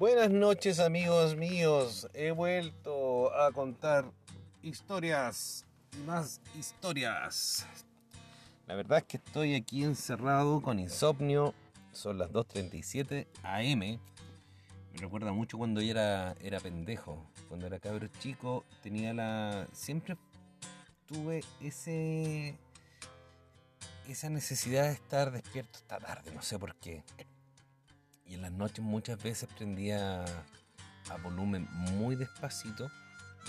Buenas noches amigos míos, he vuelto a contar historias más historias. La verdad es que estoy aquí encerrado con insomnio, son las 2.37 am. Me recuerda mucho cuando yo era, era pendejo, cuando era cabro chico, tenía la... Siempre tuve ese... Esa necesidad de estar despierto esta tarde, no sé por qué. Y en las noches muchas veces prendía a volumen muy despacito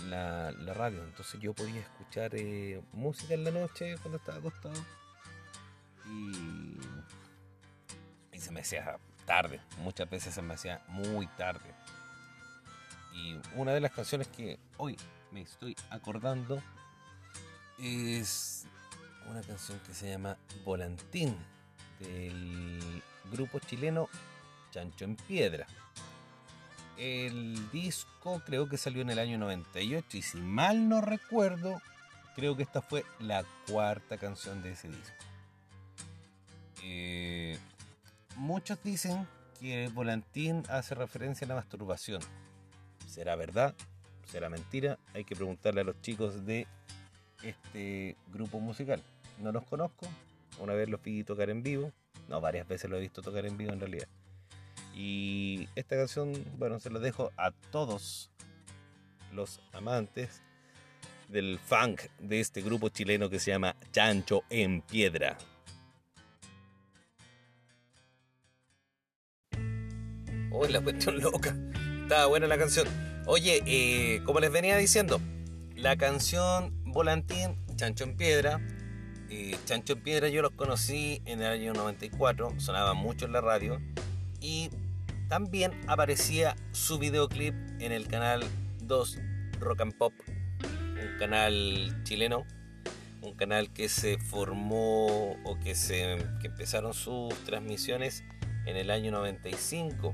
la, radio. Entonces yo podía escuchar eh, música en la noche cuando estaba acostado. Y, y se me hacía tarde. Muchas veces se me hacía muy tarde. Y una de las canciones que hoy me estoy acordando es una canción que se llama Volantín del grupo chileno Chancho en Piedra. El disco creo que salió en el año 98 y si mal no recuerdo, creo que esta fue la cuarta canción de ese disco. Eh, muchos dicen que Volantín hace referencia a la masturbación. ¿Será verdad? ¿Será mentira? Hay que preguntarle a los chicos de este grupo musical. No los conozco. Una vez los vi tocar en vivo. No, varias veces lo he visto tocar en vivo en realidad. Y esta canción, bueno, se la dejo a todos los amantes del funk de este grupo chileno que se llama Chancho en Piedra. Oh, la cuestión loca. Estaba buena la canción. Oye, eh, como les venía diciendo, la canción Volantín, Chancho en Piedra. Eh, Chancho en Piedra yo los conocí en el año 94, sonaba mucho en la radio y también aparecía su videoclip en el canal 2 Rock and Pop, un canal chileno, un canal que se formó o que, se, que empezaron sus transmisiones en el año 95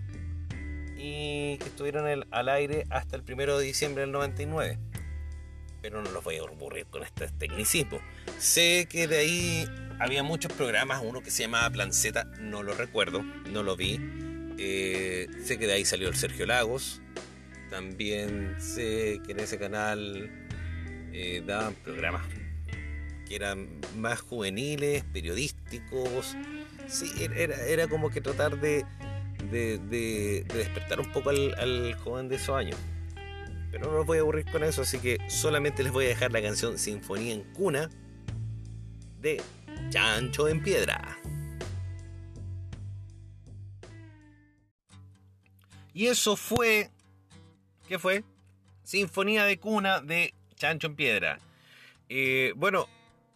y que estuvieron al aire hasta el 1 de diciembre del 99. Pero no los voy a aburrir con este tecnicismo. Sé que de ahí había muchos programas, uno que se llamaba Planceta, no lo recuerdo, no lo vi. Eh, sé que de ahí salió el Sergio Lagos. También sé que en ese canal eh, daban programas que eran más juveniles, periodísticos. Sí, era, era como que tratar de, de, despertar un poco al, al, joven de esos años. Pero no los voy a aburrir con eso, así que solamente les voy a dejar la canción Sinfonía en Cuna de Chancho en Piedra. Y eso fue. ¿Qué fue? Sinfonía de Cuna de Chancho en Piedra. Eh, bueno,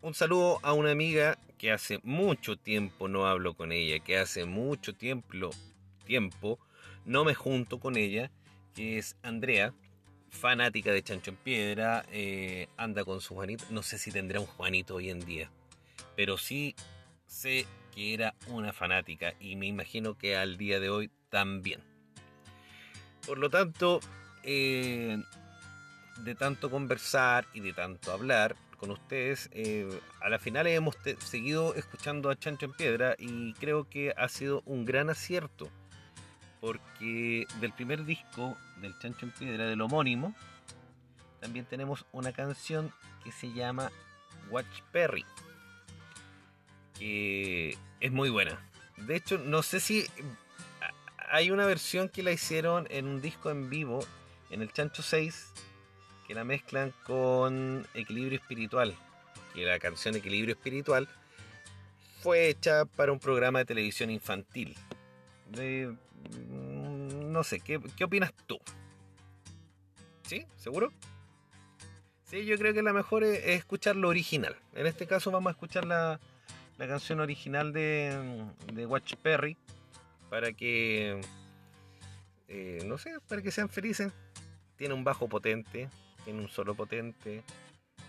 un saludo a una amiga que hace mucho tiempo no hablo con ella, que hace mucho tiempo, tiempo no me junto con ella, que es Andrea, fanática de Chancho en Piedra, eh, anda con su Juanito, no sé si tendrá un Juanito hoy en día, pero sí sé que era una fanática y me imagino que al día de hoy también. Por lo tanto, eh, de tanto conversar y de tanto hablar con ustedes, eh, a la final hemos seguido escuchando a Chancho en Piedra y creo que ha sido un gran acierto. Porque del primer disco del Chancho en Piedra, del homónimo, también tenemos una canción que se llama Watch Perry que es muy buena. De hecho, no sé si hay una versión que la hicieron en un disco en vivo, en el Chancho 6, que la mezclan con Equilibrio Espiritual. Que la canción Equilibrio Espiritual fue hecha para un programa de televisión infantil. Mm, no sé, ¿qué, ¿qué opinas tú? ¿Sí? ¿Seguro? Sí, yo creo que la mejor es, escuchar lo original. En este caso vamos a escuchar la, la canción original de, de Watch Perry para que, eh, no sé, para que sean felices. Tiene un bajo potente, tiene un solo potente.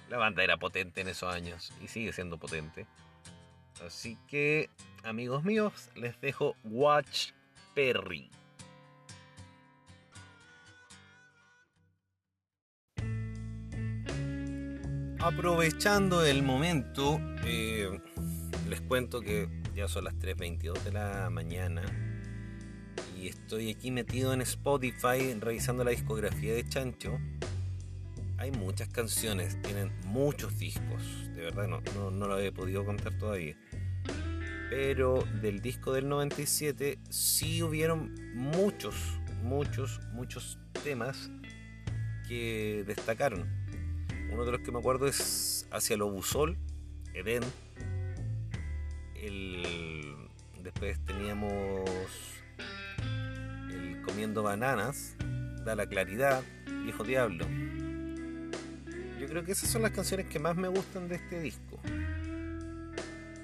La banda era potente en esos años y sigue siendo potente. Así que, amigos míos, les dejo Watch Perry. Aprovechando el momento, eh, les cuento que ya son las 3.22 de la mañana y estoy aquí metido en Spotify revisando la discografía de Chancho, hay muchas canciones, tienen muchos discos, de verdad no, no, no lo he podido contar todavía. Pero del disco del 97 sí hubieron muchos, muchos, muchos temas que destacaron. Uno de los que me acuerdo es Hacia lo Busol, Edén. El, después teníamos Comiendo Bananas, Da la Claridad, Viejo Diablo. Yo creo que esas son las canciones que más me gustan de este disco.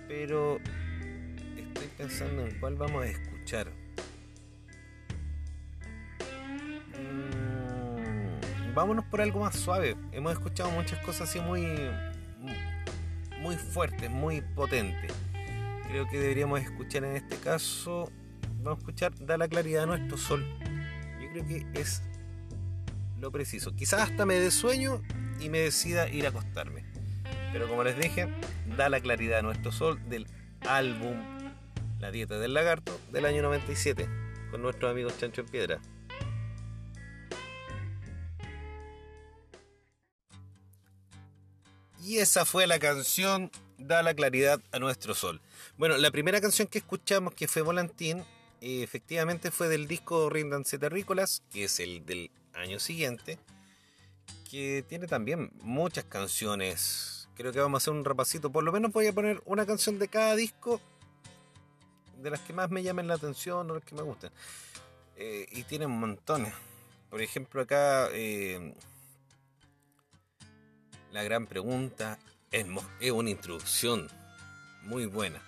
Pero estoy pensando en cuál vamos a escuchar. Mm, vámonos por algo más suave. Hemos escuchado muchas cosas así muy muy fuertes, muy potentes. Creo que deberíamos escuchar en este caso, vamos a escuchar Da la claridad a nuestro sol. Yo creo que es lo preciso. Quizás hasta me dé sueño y me decida ir a acostarme. Pero como les dije, da la claridad a nuestro sol del álbum La dieta del lagarto del año 97 con nuestros amigos Chancho en Piedra. Y esa fue la canción Da la claridad a nuestro sol. Bueno, la primera canción que escuchamos, que fue Volantín, efectivamente fue del disco Rindanse Terrícolas, que es el del año siguiente que tiene también muchas canciones. Creo que vamos a hacer un repasito. Por lo menos voy a poner una canción de cada disco de las que más me llamen la atención o las que me gustan. Eh, y tienen montones. Por ejemplo, acá eh, la gran pregunta es, es, una introducción muy buena.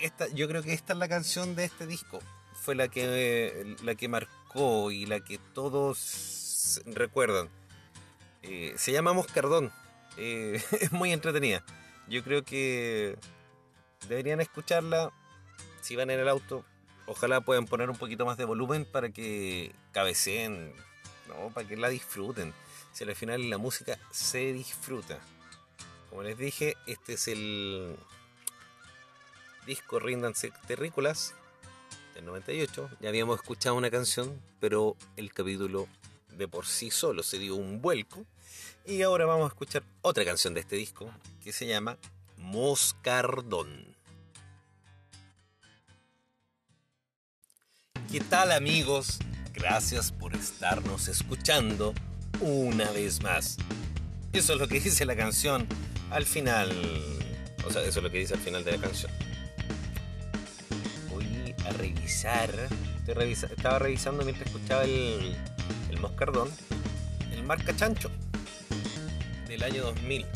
Esta, yo creo que esta es la canción de este disco. Fue la que, la que marcó y la que todos recuerdan. Eh, se llama Moscardón. Eh, es muy entretenida. Yo creo que deberían escucharla si van en el auto. Ojalá puedan poner un poquito más de volumen para que cabeceen, ¿no? para que la disfruten. Si al final la música se disfruta. Como les dije, este es el disco Ríndanse Terrícolas del 98. Ya habíamos escuchado una canción, pero el capítulo de por sí solo se dio un vuelco. Y ahora vamos a escuchar otra canción de este disco que se llama Moscardón. ¿Qué tal amigos? Gracias por estarnos escuchando una vez más. Eso es lo que dice la canción al final. O sea, eso es lo que dice al final de la canción. Revisar. estaba revisando mientras escuchaba el, Moscardón, el marca Chancho, del año 2000.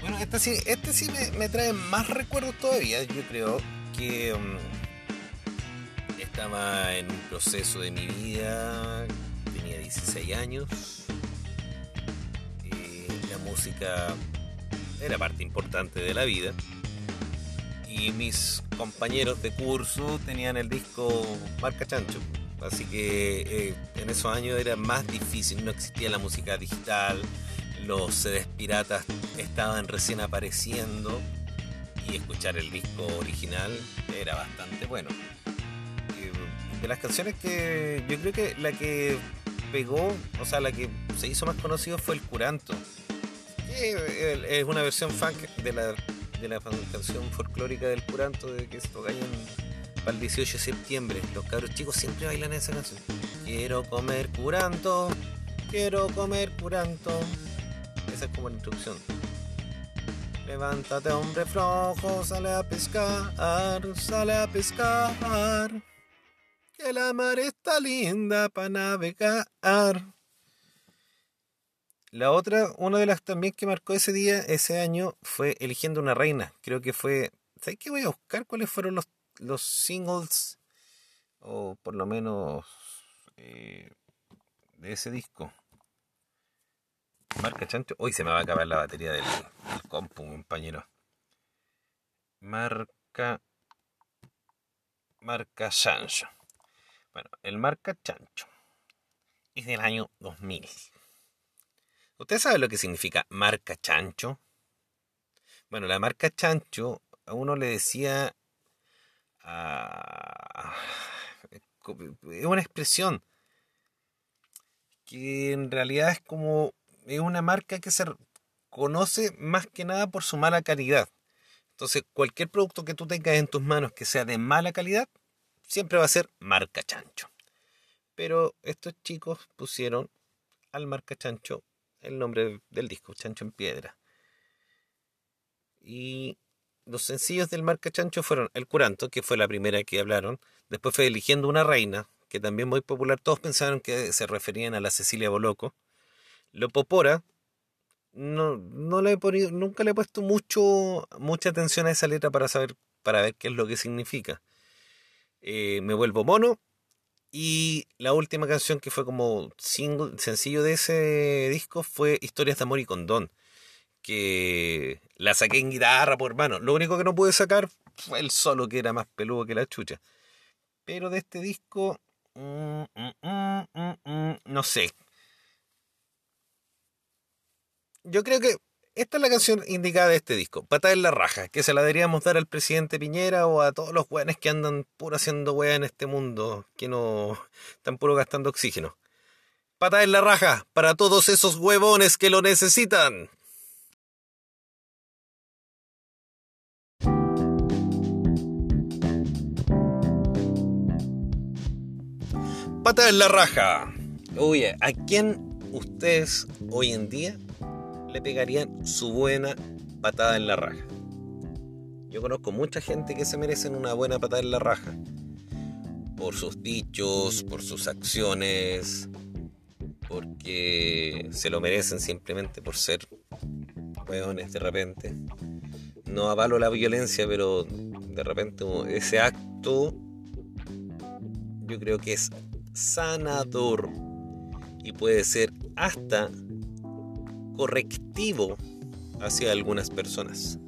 Bueno, este sí, este sí me, trae más recuerdos todavía. Yo creo que um, estaba en un proceso de mi vida, tenía 16 años. y la música era parte importante de la vida. Y mis compañeros de curso tenían el disco Marca Chancho. Así que eh, en esos años era más difícil, no existía la música digital, los CDs piratas estaban recién apareciendo y escuchar el disco original era bastante bueno. de las canciones que yo creo que la que pegó, o sea, la que se hizo más conocido fue El Curanto, es una versión funk de la, de la canción folclórica del Curanto de que se toca en para el 18 de septiembre. Los cabros chicos siempre bailan esa canción. Quiero comer curanto, quiero comer curanto. Esa es como la introducción. Levántate hombre flojo, sale a pescar, sale a pescar. Que la mar está linda para navegar. La otra, una de las también que marcó ese día, ese año, fue Eligiendo una reina. Creo que fue. ¿Sabes qué voy a buscar? ¿Cuáles fueron los los singles, o por lo menos eh, de ese disco. Marca Chancho. Hoy se me va a acabar la batería del, compu, compañero. Marca. Marca Chancho. Bueno, el marca Chancho es del año 2000. ¿Usted sabe lo que significa marca Chancho? Bueno, la marca Chancho a uno le decía es una expresión que en realidad es como es una marca que se conoce más que nada por su mala calidad. Entonces, cualquier producto que tú tengas en tus manos que sea de mala calidad, siempre va a ser marca chancho. Pero estos chicos pusieron al marca chancho el nombre del disco, Chancho en Piedra. Y los sencillos del marca chancho fueron El Curanto, que fue la primera que hablaron. Después fue Eligiendo una Reina, que también muy popular. Todos pensaron que se referían a la Cecilia Boloco. Lopopora, no, no le he nunca le he puesto mucho, mucha atención a esa letra para saber, para ver qué es lo que significa. Eh, me vuelvo mono. Y la última canción que fue como single, sencillo de ese disco fue Historias de Amor y Condón. Que la saqué en guitarra por mano. Lo único que no pude sacar fue el solo que era más peludo que la chucha. Pero de este disco, mm, mm, mm, no sé. Yo creo que esta es la canción indicada de este disco, Pata en la raja, que se la deberíamos dar al presidente Piñera o a todos los weones que andan puro haciendo weá en este mundo, que no están puro gastando oxígeno. Pata en la raja para todos esos huevones que lo necesitan. Pata en la raja. Oye, ¿a quién ustedes hoy en día le pegarían su buena patada en la raja. Yo conozco mucha gente que se merecen una buena patada en la raja. Por sus dichos, por sus acciones, porque se lo merecen simplemente por ser weones de repente. No avalo la violencia, pero de repente ese acto yo creo que es sanador y puede ser hasta correctivo hacia algunas personas,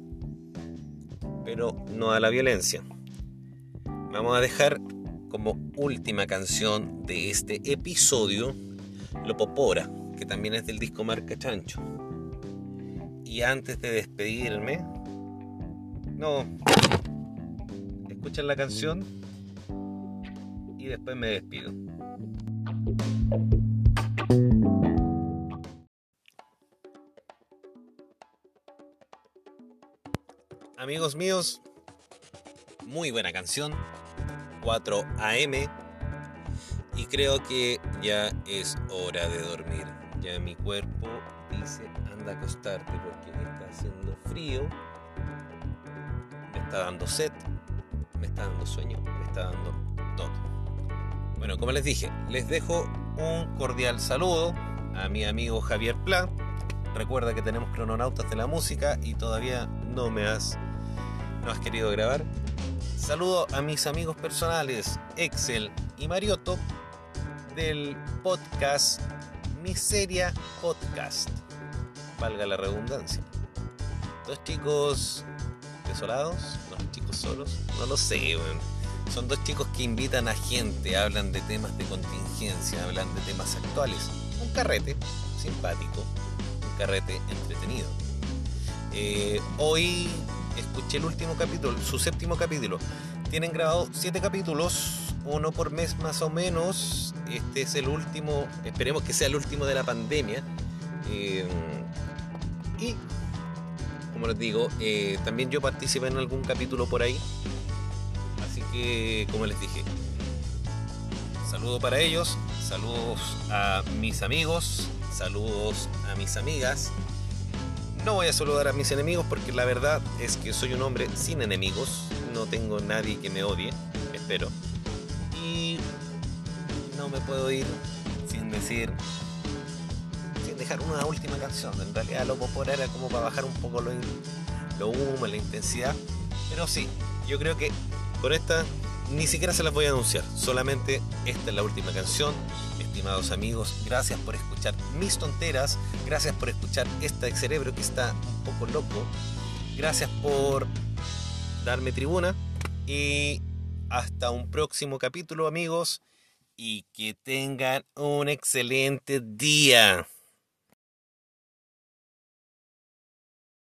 pero no a la violencia. Vamos a dejar como última canción de este episodio Lopopora, que también es del disco Marca Chancho. Y antes de despedirme, no, escuchen la canción y después me despido. Amigos míos, muy buena canción, 4 AM, y creo que ya es hora de dormir. Ya mi cuerpo dice, anda a acostarte porque está haciendo frío, me está dando sed, me está dando sueño, me está dando todo. Bueno, como les dije, les dejo un cordial saludo a mi amigo Javier Pla. Recuerda que tenemos crononautas de la música y todavía no me has no has querido grabar. Saludo a mis amigos personales Excel y Marioto del podcast Miseria Podcast. Valga la redundancia. Dos chicos desolados, dos chicos solos, no lo sé, Son dos chicos que invitan a gente, hablan de temas de contingencia, hablan de temas actuales. Un carrete simpático, un carrete entretenido. Eh, hoy escuché el último capítulo, su séptimo capítulo. Tienen grabado siete capítulos, uno por mes más o menos. Este es el último, esperemos que sea el último de la pandemia. Eh, y, como les digo, eh, también yo participé en algún capítulo por ahí. Así que, como les dije, saludo para ellos, saludos a mis amigos, saludos a mis amigas no voy a saludar a mis enemigos porque la verdad es que soy un hombre sin enemigos. No tengo nadie que me odie, espero. Y no me puedo ir sin decir, sin dejar una última canción. En realidad lo por era como para bajar un poco lo, lo humo, la intensidad. Pero sí, yo creo que con esta ni siquiera se las voy a anunciar. Solamente esta es la última canción estimados amigos. Gracias por escuchar mis tonteras. Gracias por escuchar este cerebro que está un poco loco. Gracias por darme tribuna. Y hasta un próximo capítulo, amigos. Y que tengan un excelente día.